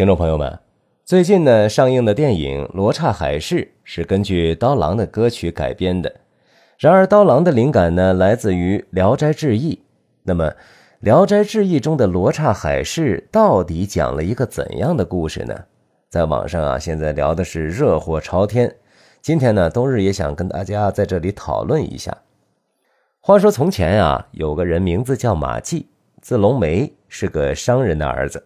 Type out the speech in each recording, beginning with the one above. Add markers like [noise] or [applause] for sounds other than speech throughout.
听众朋友们，最近呢上映的电影《罗刹海市》是根据刀郎的歌曲改编的。然而，刀郎的灵感呢来自于《聊斋志异》。那么，《聊斋志异》中的罗刹海市到底讲了一个怎样的故事呢？在网上啊，现在聊的是热火朝天。今天呢，冬日也想跟大家在这里讨论一下。话说从前啊，有个人名字叫马季，字龙梅，是个商人的儿子。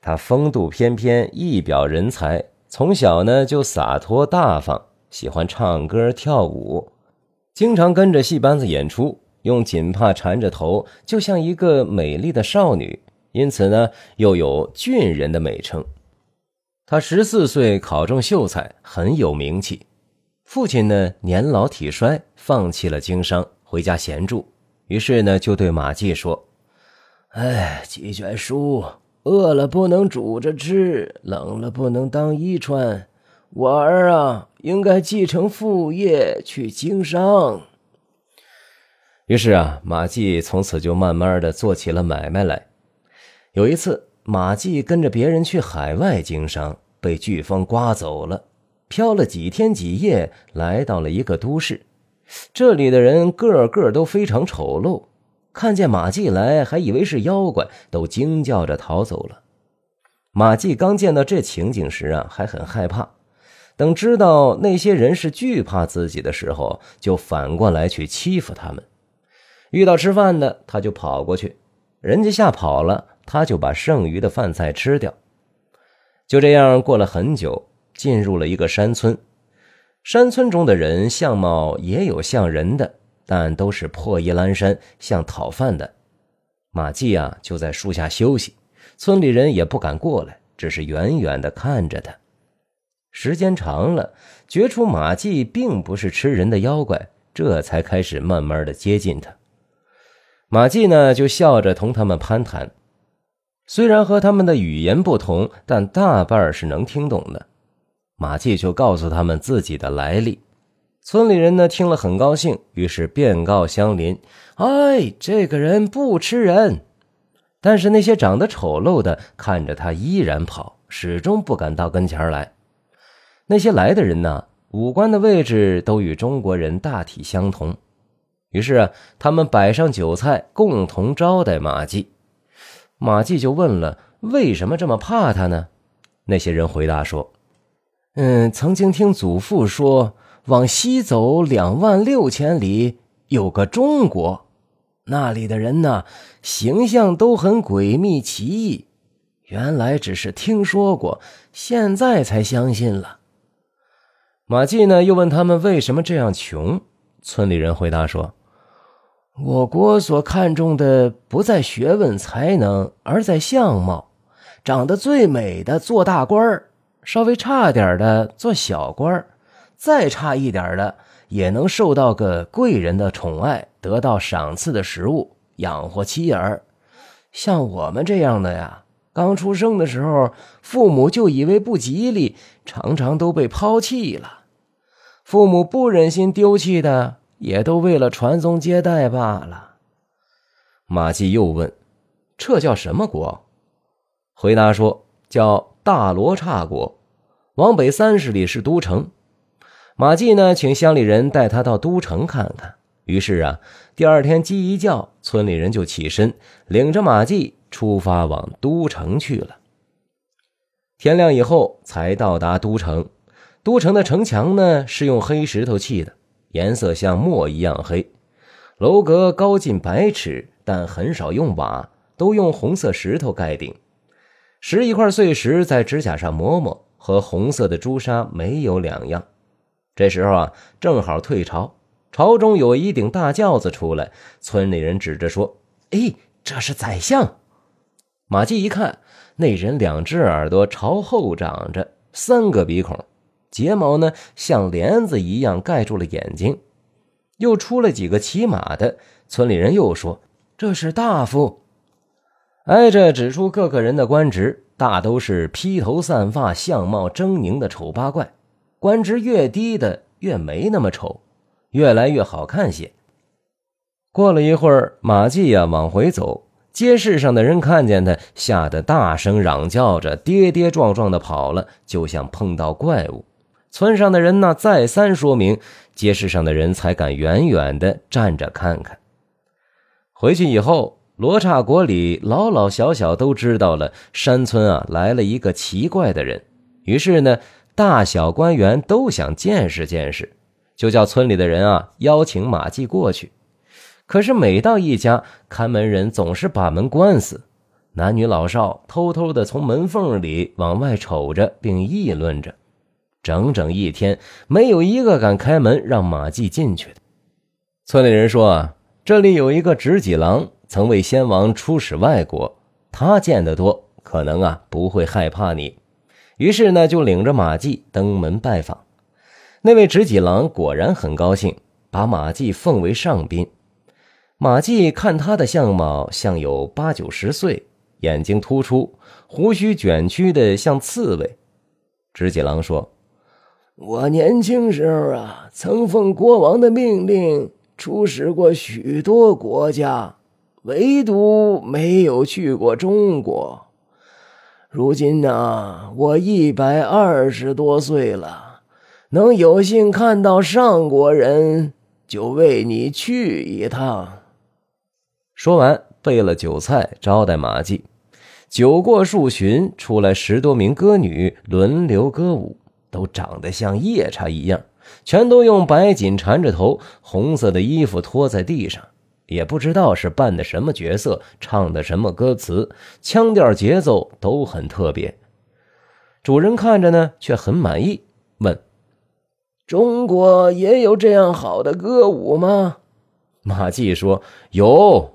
他风度翩翩，一表人才，从小呢就洒脱大方，喜欢唱歌跳舞，经常跟着戏班子演出，用锦帕缠着头，就像一个美丽的少女，因此呢又有俊人的美称。他十四岁考中秀才，很有名气。父亲呢年老体衰，放弃了经商，回家闲住，于是呢就对马季说：“哎，几卷书。”饿了不能煮着吃，冷了不能当衣穿。我儿啊，应该继承父业去经商。于是啊，马季从此就慢慢的做起了买卖来。有一次，马季跟着别人去海外经商，被飓风刮走了，漂了几天几夜，来到了一个都市。这里的人个个都非常丑陋。看见马季来，还以为是妖怪，都惊叫着逃走了。马季刚见到这情景时啊，还很害怕。等知道那些人是惧怕自己的时候，就反过来去欺负他们。遇到吃饭的，他就跑过去，人家吓跑了，他就把剩余的饭菜吃掉。就这样过了很久，进入了一个山村。山村中的人相貌也有像人的。但都是破衣烂衫，像讨饭的。马季啊，就在树下休息，村里人也不敢过来，只是远远的看着他。时间长了，觉出马季并不是吃人的妖怪，这才开始慢慢的接近他。马季呢，就笑着同他们攀谈，虽然和他们的语言不同，但大半是能听懂的。马季就告诉他们自己的来历。村里人呢听了很高兴，于是便告乡邻：“哎，这个人不吃人。”但是那些长得丑陋的看着他依然跑，始终不敢到跟前来。那些来的人呢，五官的位置都与中国人大体相同。于是啊，他们摆上酒菜，共同招待马季。马季就问了：“为什么这么怕他呢？”那些人回答说：“嗯，曾经听祖父说。”往西走两万六千里，有个中国，那里的人呢，形象都很诡秘奇异。原来只是听说过，现在才相信了。马季呢，又问他们为什么这样穷。村里人回答说：“我国所看重的不在学问才能，而在相貌。长得最美的做大官稍微差点的做小官再差一点的，也能受到个贵人的宠爱，得到赏赐的食物，养活妻儿。像我们这样的呀，刚出生的时候，父母就以为不吉利，常常都被抛弃了。父母不忍心丢弃的，也都为了传宗接代罢了。马季又问：“这叫什么国？”回答说：“叫大罗刹国，往北三十里是都城。”马季呢，请乡里人带他到都城看看。于是啊，第二天鸡一叫，村里人就起身，领着马季出发往都城去了。天亮以后才到达都城。都城的城墙呢，是用黑石头砌的，颜色像墨一样黑。楼阁高近百尺，但很少用瓦，都用红色石头盖顶。拾一块碎石在指甲上磨磨，和红色的朱砂没有两样。这时候啊，正好退朝，朝中有一顶大轿子出来，村里人指着说：“哎，这是宰相。”马季一看，那人两只耳朵朝后长着，三个鼻孔，睫毛呢像帘子一样盖住了眼睛。又出了几个骑马的，村里人又说：“这是大夫。”挨着指出各个人的官职，大都是披头散发、相貌狰狞的丑八怪。官职越低的越没那么丑，越来越好看些。过了一会儿，马季呀往回走，街市上的人看见他，吓得大声嚷叫着，跌跌撞撞的跑了，就像碰到怪物。村上的人呢，再三说明，街市上的人才敢远远的站着看看。回去以后，罗刹国里老老小小都知道了，山村啊来了一个奇怪的人。于是呢，大小官员都想见识见识，就叫村里的人啊邀请马季过去。可是每到一家，看门人总是把门关死，男女老少偷偷的从门缝里往外瞅着，并议论着。整整一天，没有一个敢开门让马季进去的。村里人说啊，这里有一个执戟郎，曾为先王出使外国，他见得多，可能啊不会害怕你。于是呢，就领着马季登门拜访。那位执戟郎果然很高兴，把马季奉为上宾。马季看他的相貌像有八九十岁，眼睛突出，胡须卷曲的像刺猬。执戟郎说。我年轻时候啊，曾奉国王的命令出使过许多国家，唯独没有去过中国。如今呢，我一百二十多岁了，能有幸看到上国人，就为你去一趟。说完，备了酒菜招待马季。酒过数巡，出来十多名歌女，轮流歌舞。都长得像夜叉一样，全都用白锦缠着头，红色的衣服拖在地上，也不知道是扮的什么角色，唱的什么歌词，腔调节奏都很特别。主人看着呢，却很满意，问：“中国也有这样好的歌舞吗？”马季说：“有。”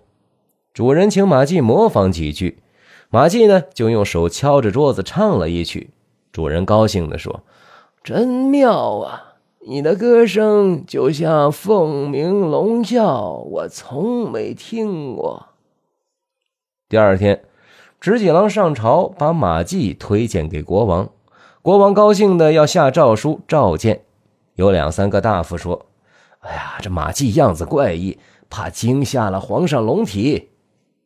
主人请马季模仿几句，马季呢就用手敲着桌子唱了一曲。主人高兴地说。真妙啊！你的歌声就像凤鸣龙啸，我从没听过。第二天，执戟郎上朝，把马季推荐给国王。国王高兴的要下诏书召见。有两三个大夫说：“哎呀，这马季样子怪异，怕惊吓了皇上龙体。”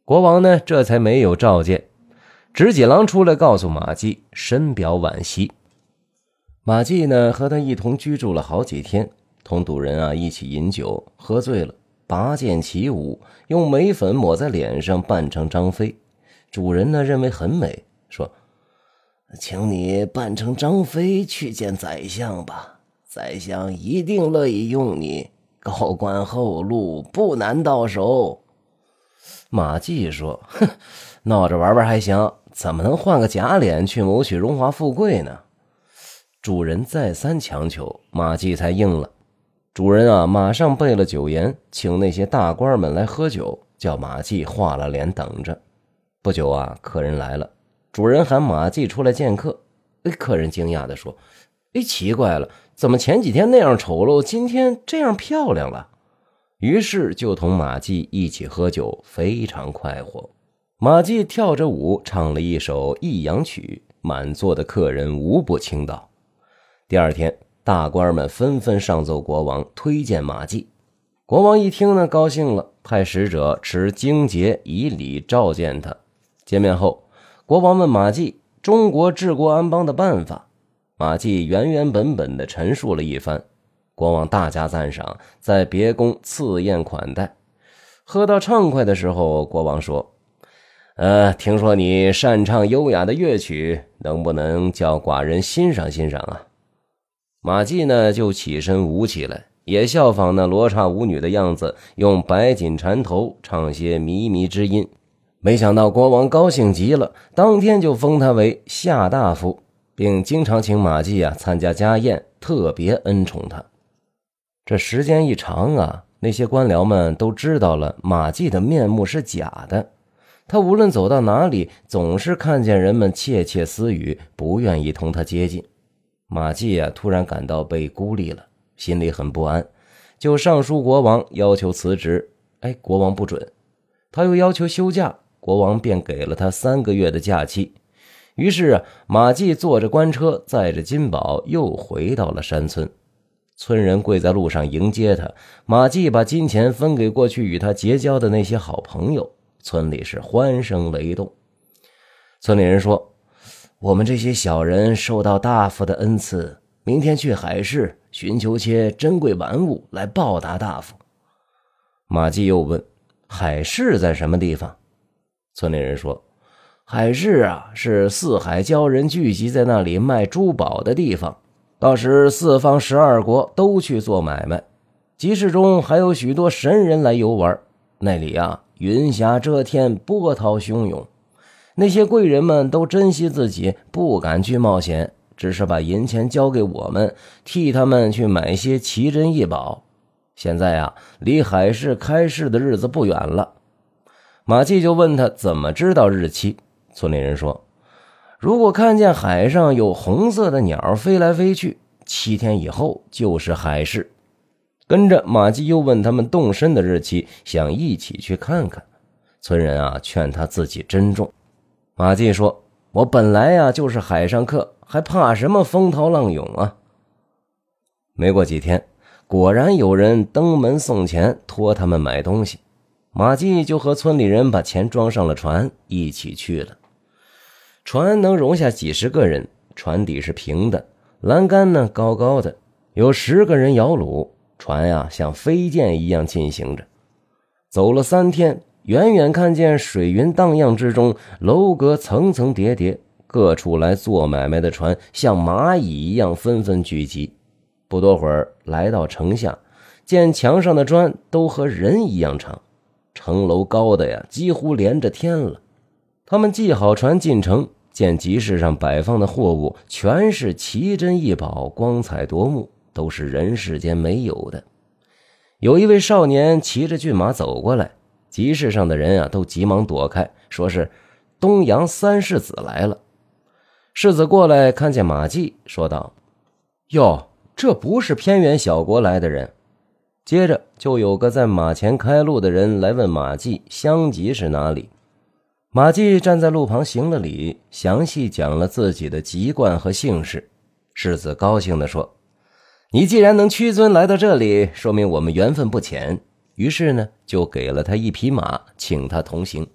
国王呢，这才没有召见。执戟郎出来告诉马季，深表惋惜。马季呢，和他一同居住了好几天，同赌人啊一起饮酒，喝醉了，拔剑起舞，用眉粉抹在脸上，扮成张飞。主人呢认为很美，说：“请你扮成张飞去见宰相吧，宰相一定乐意用你，高官厚禄不难到手。”马季说：“哼，[laughs] 闹着玩玩还行，怎么能换个假脸去谋取荣华富贵呢？”主人再三强求，马季才应了。主人啊，马上备了酒宴，请那些大官们来喝酒，叫马季化了脸等着。不久啊，客人来了，主人喊马季出来见客。哎，客人惊讶地说：“哎，奇怪了，怎么前几天那样丑陋，今天这样漂亮了？”于是就同马季一起喝酒，非常快活。马季跳着舞，唱了一首益阳曲，满座的客人无不倾倒。第二天，大官们纷纷上奏国王推荐马季。国王一听呢，高兴了，派使者持荆节以礼召见他。见面后，国王问马季中国治国安邦的办法。马季原原本本的陈述了一番，国王大加赞赏，在别宫赐宴款待。喝到畅快的时候，国王说：“呃，听说你擅唱优雅的乐曲，能不能叫寡人欣赏欣赏啊？”马季呢，就起身舞起来，也效仿那罗刹舞女的样子，用白锦缠头，唱些靡靡之音。没想到国王高兴极了，当天就封他为夏大夫，并经常请马季啊参加家宴，特别恩宠他。这时间一长啊，那些官僚们都知道了马季的面目是假的。他无论走到哪里，总是看见人们窃窃私语，不愿意同他接近。马季啊，突然感到被孤立了，心里很不安，就上书国王要求辞职。哎，国王不准，他又要求休假，国王便给了他三个月的假期。于是啊，马季坐着官车，载着金宝，又回到了山村。村人跪在路上迎接他。马季把金钱分给过去与他结交的那些好朋友，村里是欢声雷动。村里人说：“我们这些小人受到大夫的恩赐，明天去海市寻求些珍贵玩物来报答大夫。”马季又问：“海市在什么地方？”村里人说：“海市啊，是四海鲛人聚集在那里卖珠宝的地方。到时四方十二国都去做买卖。集市中还有许多神人来游玩。那里啊，云霞遮天，波涛汹涌。那些贵人们都珍惜自己，不敢去冒险，只是把银钱交给我们，替他们去买些奇珍异宝。现在啊，离海市开市的日子不远了。”马季就问他怎么知道日期。村里人说：“如果看见海上有红色的鸟飞来飞去，七天以后就是海市。”跟着马季又问他们动身的日期，想一起去看看。村人啊劝他自己珍重。马季说：“我本来呀就是海上客，还怕什么风涛浪涌啊？”没过几天，果然有人登门送钱，托他们买东西。马季就和村里人把钱装上了船，一起去了。船能容下几十个人，船底是平的，栏杆呢高高的，有十个人摇橹，船呀像飞剑一样进行着。走了三天，远远看见水云荡漾之中，楼阁层层叠叠，各处来做买卖的船像蚂蚁一样纷纷聚集。不多会儿，来到城下，见墙上的砖都和人一样长。城楼高的呀，几乎连着天了。他们系好船进城，见集市上摆放的货物全是奇珍异宝，光彩夺目，都是人世间没有的。有一位少年骑着骏马走过来，集市上的人啊都急忙躲开，说是东阳三世子来了。世子过来看见马季，说道：“哟，这不是偏远小国来的人。”接着就有个在马前开路的人来问马季乡籍是哪里。马季站在路旁行了礼，详细讲了自己的籍贯和姓氏。世子高兴地说：“你既然能屈尊来到这里，说明我们缘分不浅。”于是呢，就给了他一匹马，请他同行。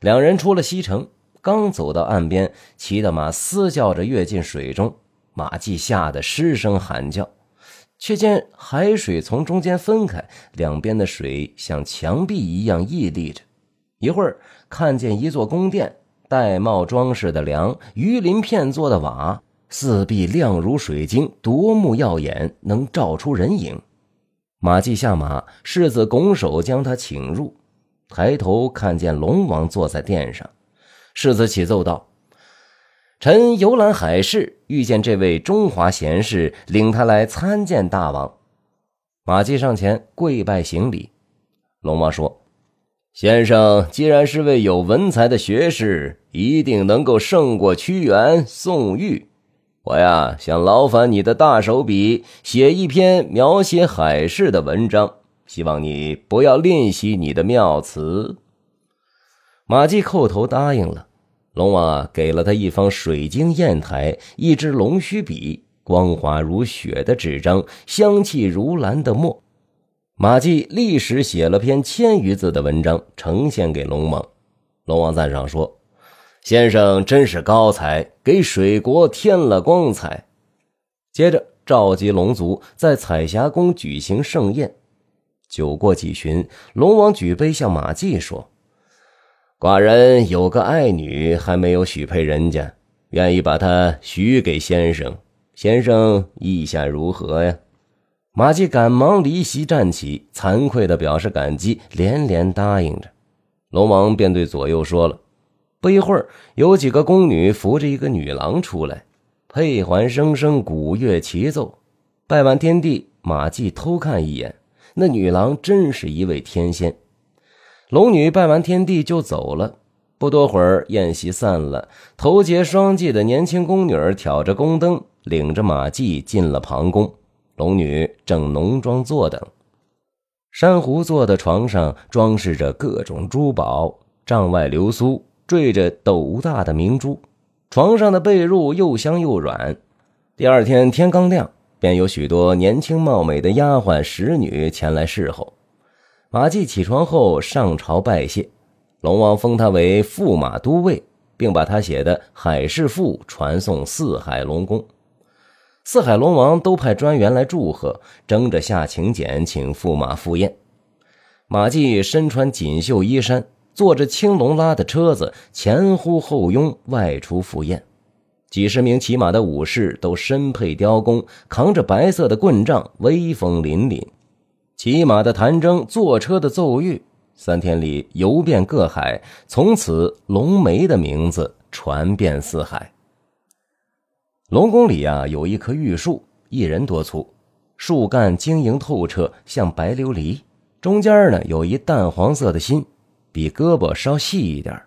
两人出了西城，刚走到岸边，骑的马嘶叫着跃进水中，马季吓得失声喊叫。却见海水从中间分开，两边的水像墙壁一样屹立着。一会儿，看见一座宫殿，玳瑁装饰的梁，鱼鳞片做的瓦，四壁亮如水晶，夺目耀眼，能照出人影。马季下马，世子拱手将他请入。抬头看见龙王坐在殿上，世子启奏道。臣游览海市，遇见这位中华贤士，领他来参见大王。马季上前跪拜行礼。龙王说：“先生既然是位有文才的学士，一定能够胜过屈原、宋玉。我呀，想劳烦你的大手笔，写一篇描写海市的文章，希望你不要吝惜你的妙词。”马季叩头答应了。龙王，给了他一方水晶砚台，一支龙须笔，光滑如雪的纸张，香气如兰的墨。马季立时写了篇千余字的文章，呈现给龙王。龙王赞赏说：“先生真是高才，给水国添了光彩。”接着召集龙族，在彩霞宫举行盛宴。酒过几巡，龙王举杯向马季说。寡人有个爱女，还没有许配人家，愿意把她许给先生。先生意下如何呀？马季赶忙离席站起，惭愧地表示感激，连连答应着。龙王便对左右说了。不一会儿，有几个宫女扶着一个女郎出来，佩环声声，鼓乐齐奏。拜完天地，马季偷看一眼，那女郎真是一位天仙。龙女拜完天地就走了。不多会儿，宴席散了，头结双髻的年轻宫女挑着宫灯，领着马季进了旁宫。龙女正浓妆坐等，珊瑚做的床上装饰着各种珠宝，帐外流苏缀着斗大的明珠，床上的被褥又香又软。第二天天刚亮，便有许多年轻貌美的丫鬟使女前来侍候。马季起床后上朝拜谢，龙王封他为驸马都尉，并把他写的《海事赋》传送四海龙宫。四海龙王都派专员来祝贺，争着下请柬，请驸马赴宴。马季身穿锦绣衣衫，坐着青龙拉的车子，前呼后拥外出赴宴。几十名骑马的武士都身佩雕弓，扛着白色的棍杖，威风凛凛。骑马的弹筝，坐车的奏乐，三天里游遍各海。从此，龙梅的名字传遍四海。龙宫里啊，有一棵玉树，一人多粗，树干晶莹透彻，像白琉璃。中间呢，有一淡黄色的心，比胳膊稍细一点。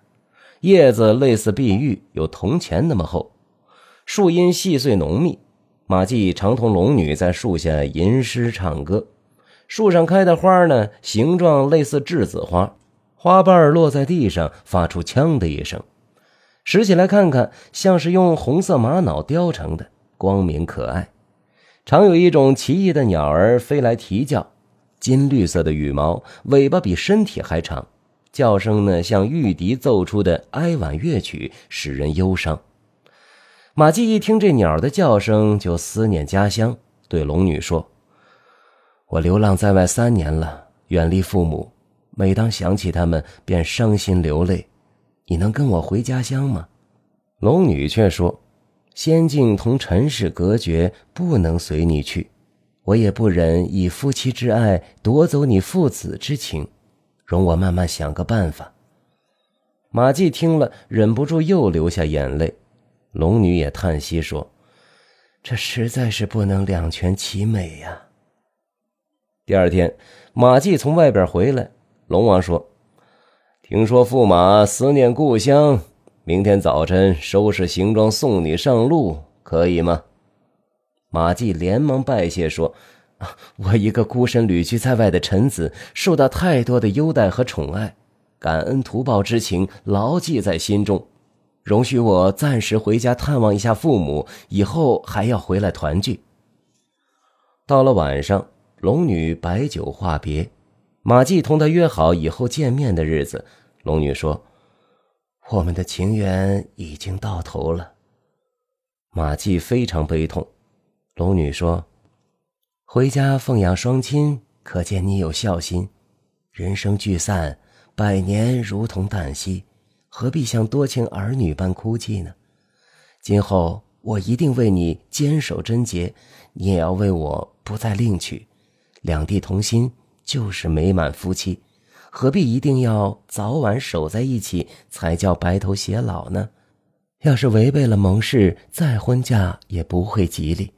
叶子类似碧玉，有铜钱那么厚。树荫细碎浓密，马季常同龙女在树下吟诗唱歌。树上开的花呢，形状类似栀子花，花瓣落在地上，发出“锵”的一声。拾起来看看，像是用红色玛瑙雕成的，光明可爱。常有一种奇异的鸟儿飞来啼叫，金绿色的羽毛，尾巴比身体还长，叫声呢像玉笛奏出的哀婉乐曲，使人忧伤。马季一听这鸟的叫声，就思念家乡，对龙女说：“我流浪在外三年了，远离父母，每当想起他们，便伤心流泪。”你能跟我回家乡吗？龙女却说：“仙境同尘世隔绝，不能随你去。我也不忍以夫妻之爱夺走你父子之情，容我慢慢想个办法。”马季听了，忍不住又流下眼泪。龙女也叹息说：“这实在是不能两全其美呀。”第二天，马季从外边回来，龙王说。听说驸马思念故乡，明天早晨收拾行装送你上路，可以吗？马季连忙拜谢说：“ [laughs] 我一个孤身旅居在外的臣子，受到太多的优待和宠爱，感恩图报之情牢记在心中。容许我暂时回家探望一下父母，以后还要回来团聚。”到了晚上，龙女摆酒话别。马季同他约好以后见面的日子，龙女说：“我们的情缘已经到头了。”马季非常悲痛。龙女说：“回家奉养双亲，可见你有孝心。人生聚散，百年如同旦夕，何必像多情儿女般哭泣呢？今后我一定为你坚守贞洁，你也要为我不再另娶，两地同心。”就是美满夫妻，何必一定要早晚守在一起才叫白头偕老呢？要是违背了盟誓，再婚嫁也不会吉利。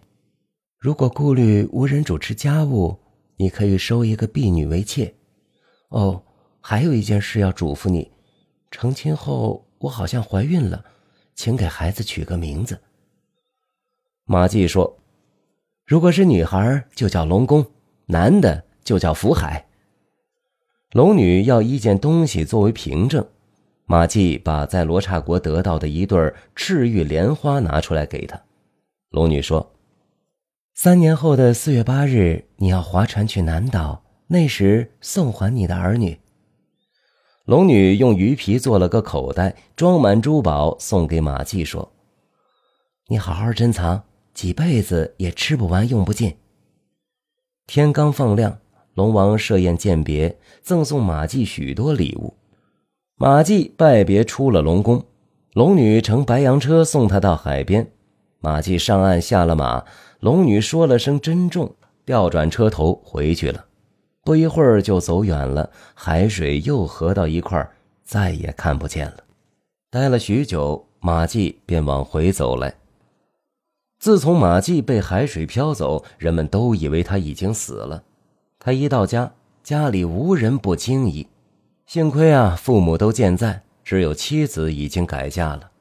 如果顾虑无人主持家务，你可以收一个婢女为妾。哦，还有一件事要嘱咐你：成亲后，我好像怀孕了，请给孩子取个名字。马季说：“如果是女孩，就叫龙宫；男的。”就叫福海。龙女要一件东西作为凭证，马季把在罗刹国得到的一对赤玉莲花拿出来给他。龙女说：“三年后的四月八日，你要划船去南岛，那时送还你的儿女。”龙女用鱼皮做了个口袋，装满珠宝，送给马季说：“你好好珍藏，几辈子也吃不完，用不尽。”天刚放亮。龙王设宴饯别，赠送马季许多礼物。马季拜别出了龙宫，龙女乘白羊车送他到海边。马季上岸下了马，龙女说了声“珍重”，调转车头回去了。不一会儿就走远了，海水又合到一块儿再也看不见了。待了许久，马季便往回走来。自从马季被海水漂走，人们都以为他已经死了。他一到家，家里无人不惊疑。幸亏啊，父母都健在，只有妻子已经改嫁了。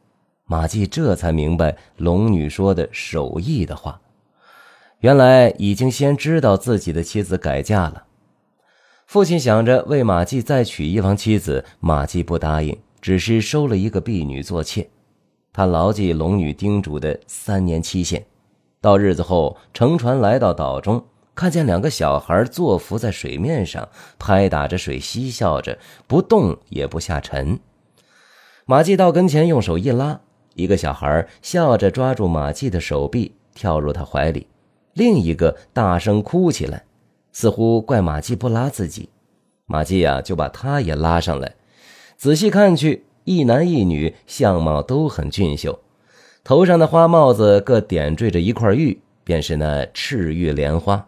马季这才明白龙女说的守义的话，原来已经先知道自己的妻子改嫁了。父亲想着为马季再娶一房妻子，马季不答应，只是收了一个婢女做妾。他牢记龙女叮嘱的三年期限，到日子后乘船来到岛中。看见两个小孩坐伏在水面上，拍打着水，嬉笑着，不动也不下沉。马季到跟前，用手一拉，一个小孩笑着抓住马季的手臂，跳入他怀里；另一个大声哭起来，似乎怪马季不拉自己。马季呀，就把他也拉上来。仔细看去，一男一女，相貌都很俊秀，头上的花帽子各点缀着一块玉，便是那赤玉莲花。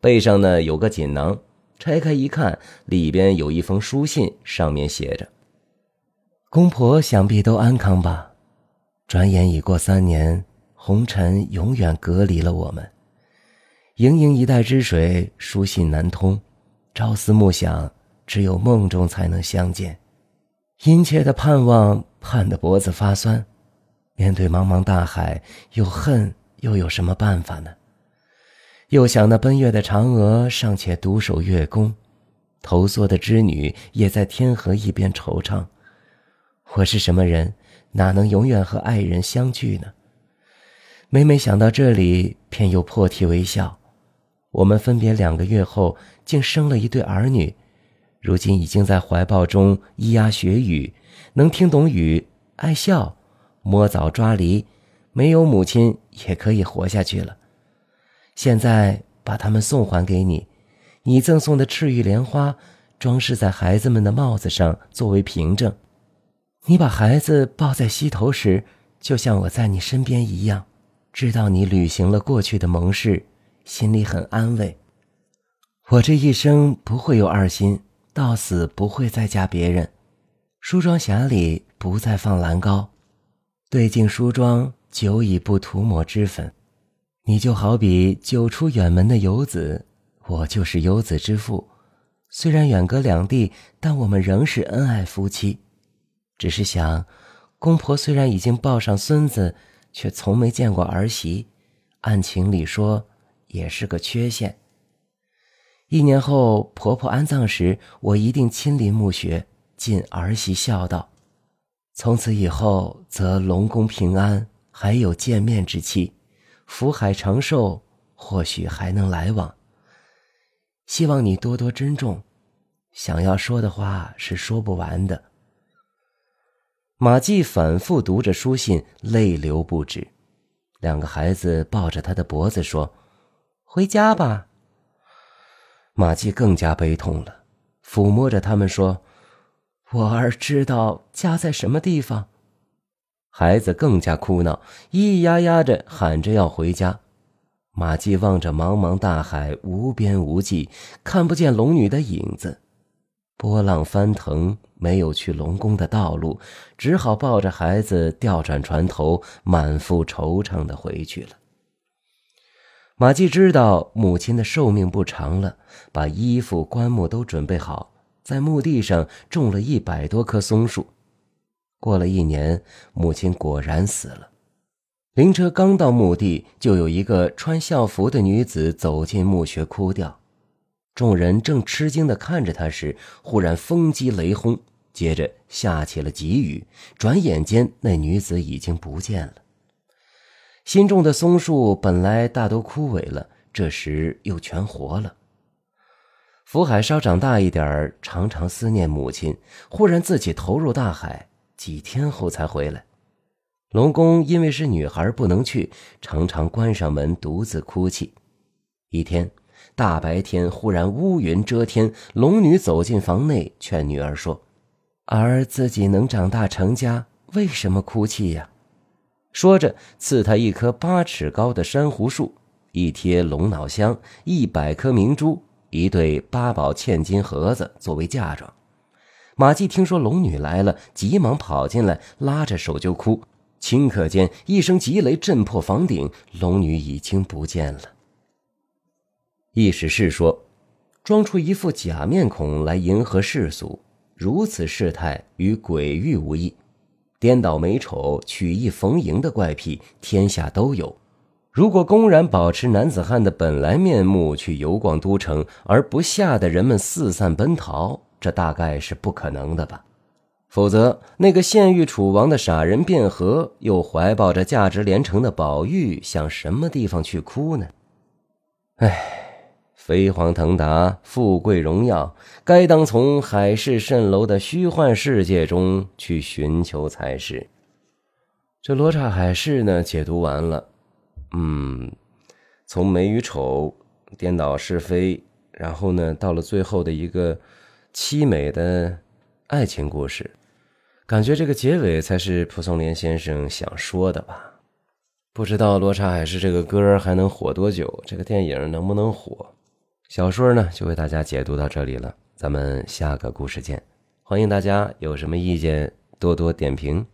背上呢有个锦囊，拆开一看，里边有一封书信，上面写着：“公婆想必都安康吧？转眼已过三年，红尘永远隔离了我们。盈盈一代之水，书信难通，朝思暮想，只有梦中才能相见。殷切的盼望，盼得脖子发酸。面对茫茫大海，又恨又有什么办法呢？”又想那奔月的嫦娥尚且独守月宫，投宿的织女也在天河一边惆怅。我是什么人，哪能永远和爱人相聚呢？每每想到这里，便又破涕为笑。我们分别两个月后，竟生了一对儿女，如今已经在怀抱中咿呀学语，能听懂语，爱笑，摸枣抓梨，没有母亲也可以活下去了。现在把他们送还给你，你赠送的赤玉莲花，装饰在孩子们的帽子上作为凭证。你把孩子抱在膝头时，就像我在你身边一样，知道你履行了过去的盟誓，心里很安慰。我这一生不会有二心，到死不会再嫁别人。梳妆匣里不再放蓝膏，对镜梳妆，久已不涂抹脂粉。你就好比久出远门的游子，我就是游子之父。虽然远隔两地，但我们仍是恩爱夫妻。只是想，公婆虽然已经抱上孙子，却从没见过儿媳，按情理说也是个缺陷。一年后婆婆安葬时，我一定亲临墓穴，尽儿媳孝道。从此以后，则龙宫平安，还有见面之期。福海长寿，或许还能来往。希望你多多珍重。想要说的话是说不完的。马季反复读着书信，泪流不止。两个孩子抱着他的脖子说：“回家吧。”马季更加悲痛了，抚摸着他们说：“我儿知道家在什么地方。”孩子更加哭闹，咿咿呀呀着喊着要回家。马季望着茫茫大海，无边无际，看不见龙女的影子。波浪翻腾，没有去龙宫的道路，只好抱着孩子调转船头，满腹惆怅的回去了。马季知道母亲的寿命不长了，把衣服、棺木都准备好，在墓地上种了一百多棵松树。过了一年，母亲果然死了。灵车刚到墓地，就有一个穿校服的女子走进墓穴哭掉。众人正吃惊地看着她时，忽然风击雷轰，接着下起了急雨。转眼间，那女子已经不见了。新种的松树本来大都枯萎了，这时又全活了。福海稍长大一点常常思念母亲，忽然自己投入大海。几天后才回来，龙宫因为是女孩不能去，常常关上门独自哭泣。一天大白天，忽然乌云遮天，龙女走进房内，劝女儿说：“儿自己能长大成家，为什么哭泣呀？”说着，赐他一棵八尺高的珊瑚树，一贴龙脑香，一百颗明珠，一对八宝嵌金盒子作为嫁妆。马季听说龙女来了，急忙跑进来，拉着手就哭。顷刻间，一声急雷震破房顶，龙女已经不见了。意思是说，装出一副假面孔来迎合世俗，如此事态与鬼域无异。颠倒美丑、曲意逢迎的怪癖，天下都有。如果公然保持男子汉的本来面目去游逛都城，而不吓得人们四散奔逃。这大概是不可能的吧，否则那个献玉楚王的傻人卞和，又怀抱着价值连城的宝玉，向什么地方去哭呢？唉，飞黄腾达、富贵荣耀，该当从海市蜃楼的虚幻世界中去寻求才是。这罗刹海市呢，解读完了，嗯，从美与丑、颠倒是非，然后呢，到了最后的一个凄美的爱情故事，感觉这个结尾才是蒲松龄先生想说的吧。不知道《罗刹海市》这个歌还能火多久，这个电影能不能火？小说呢，就为大家解读到这里了，咱们下个故事见。欢迎大家有什么意见多多点评。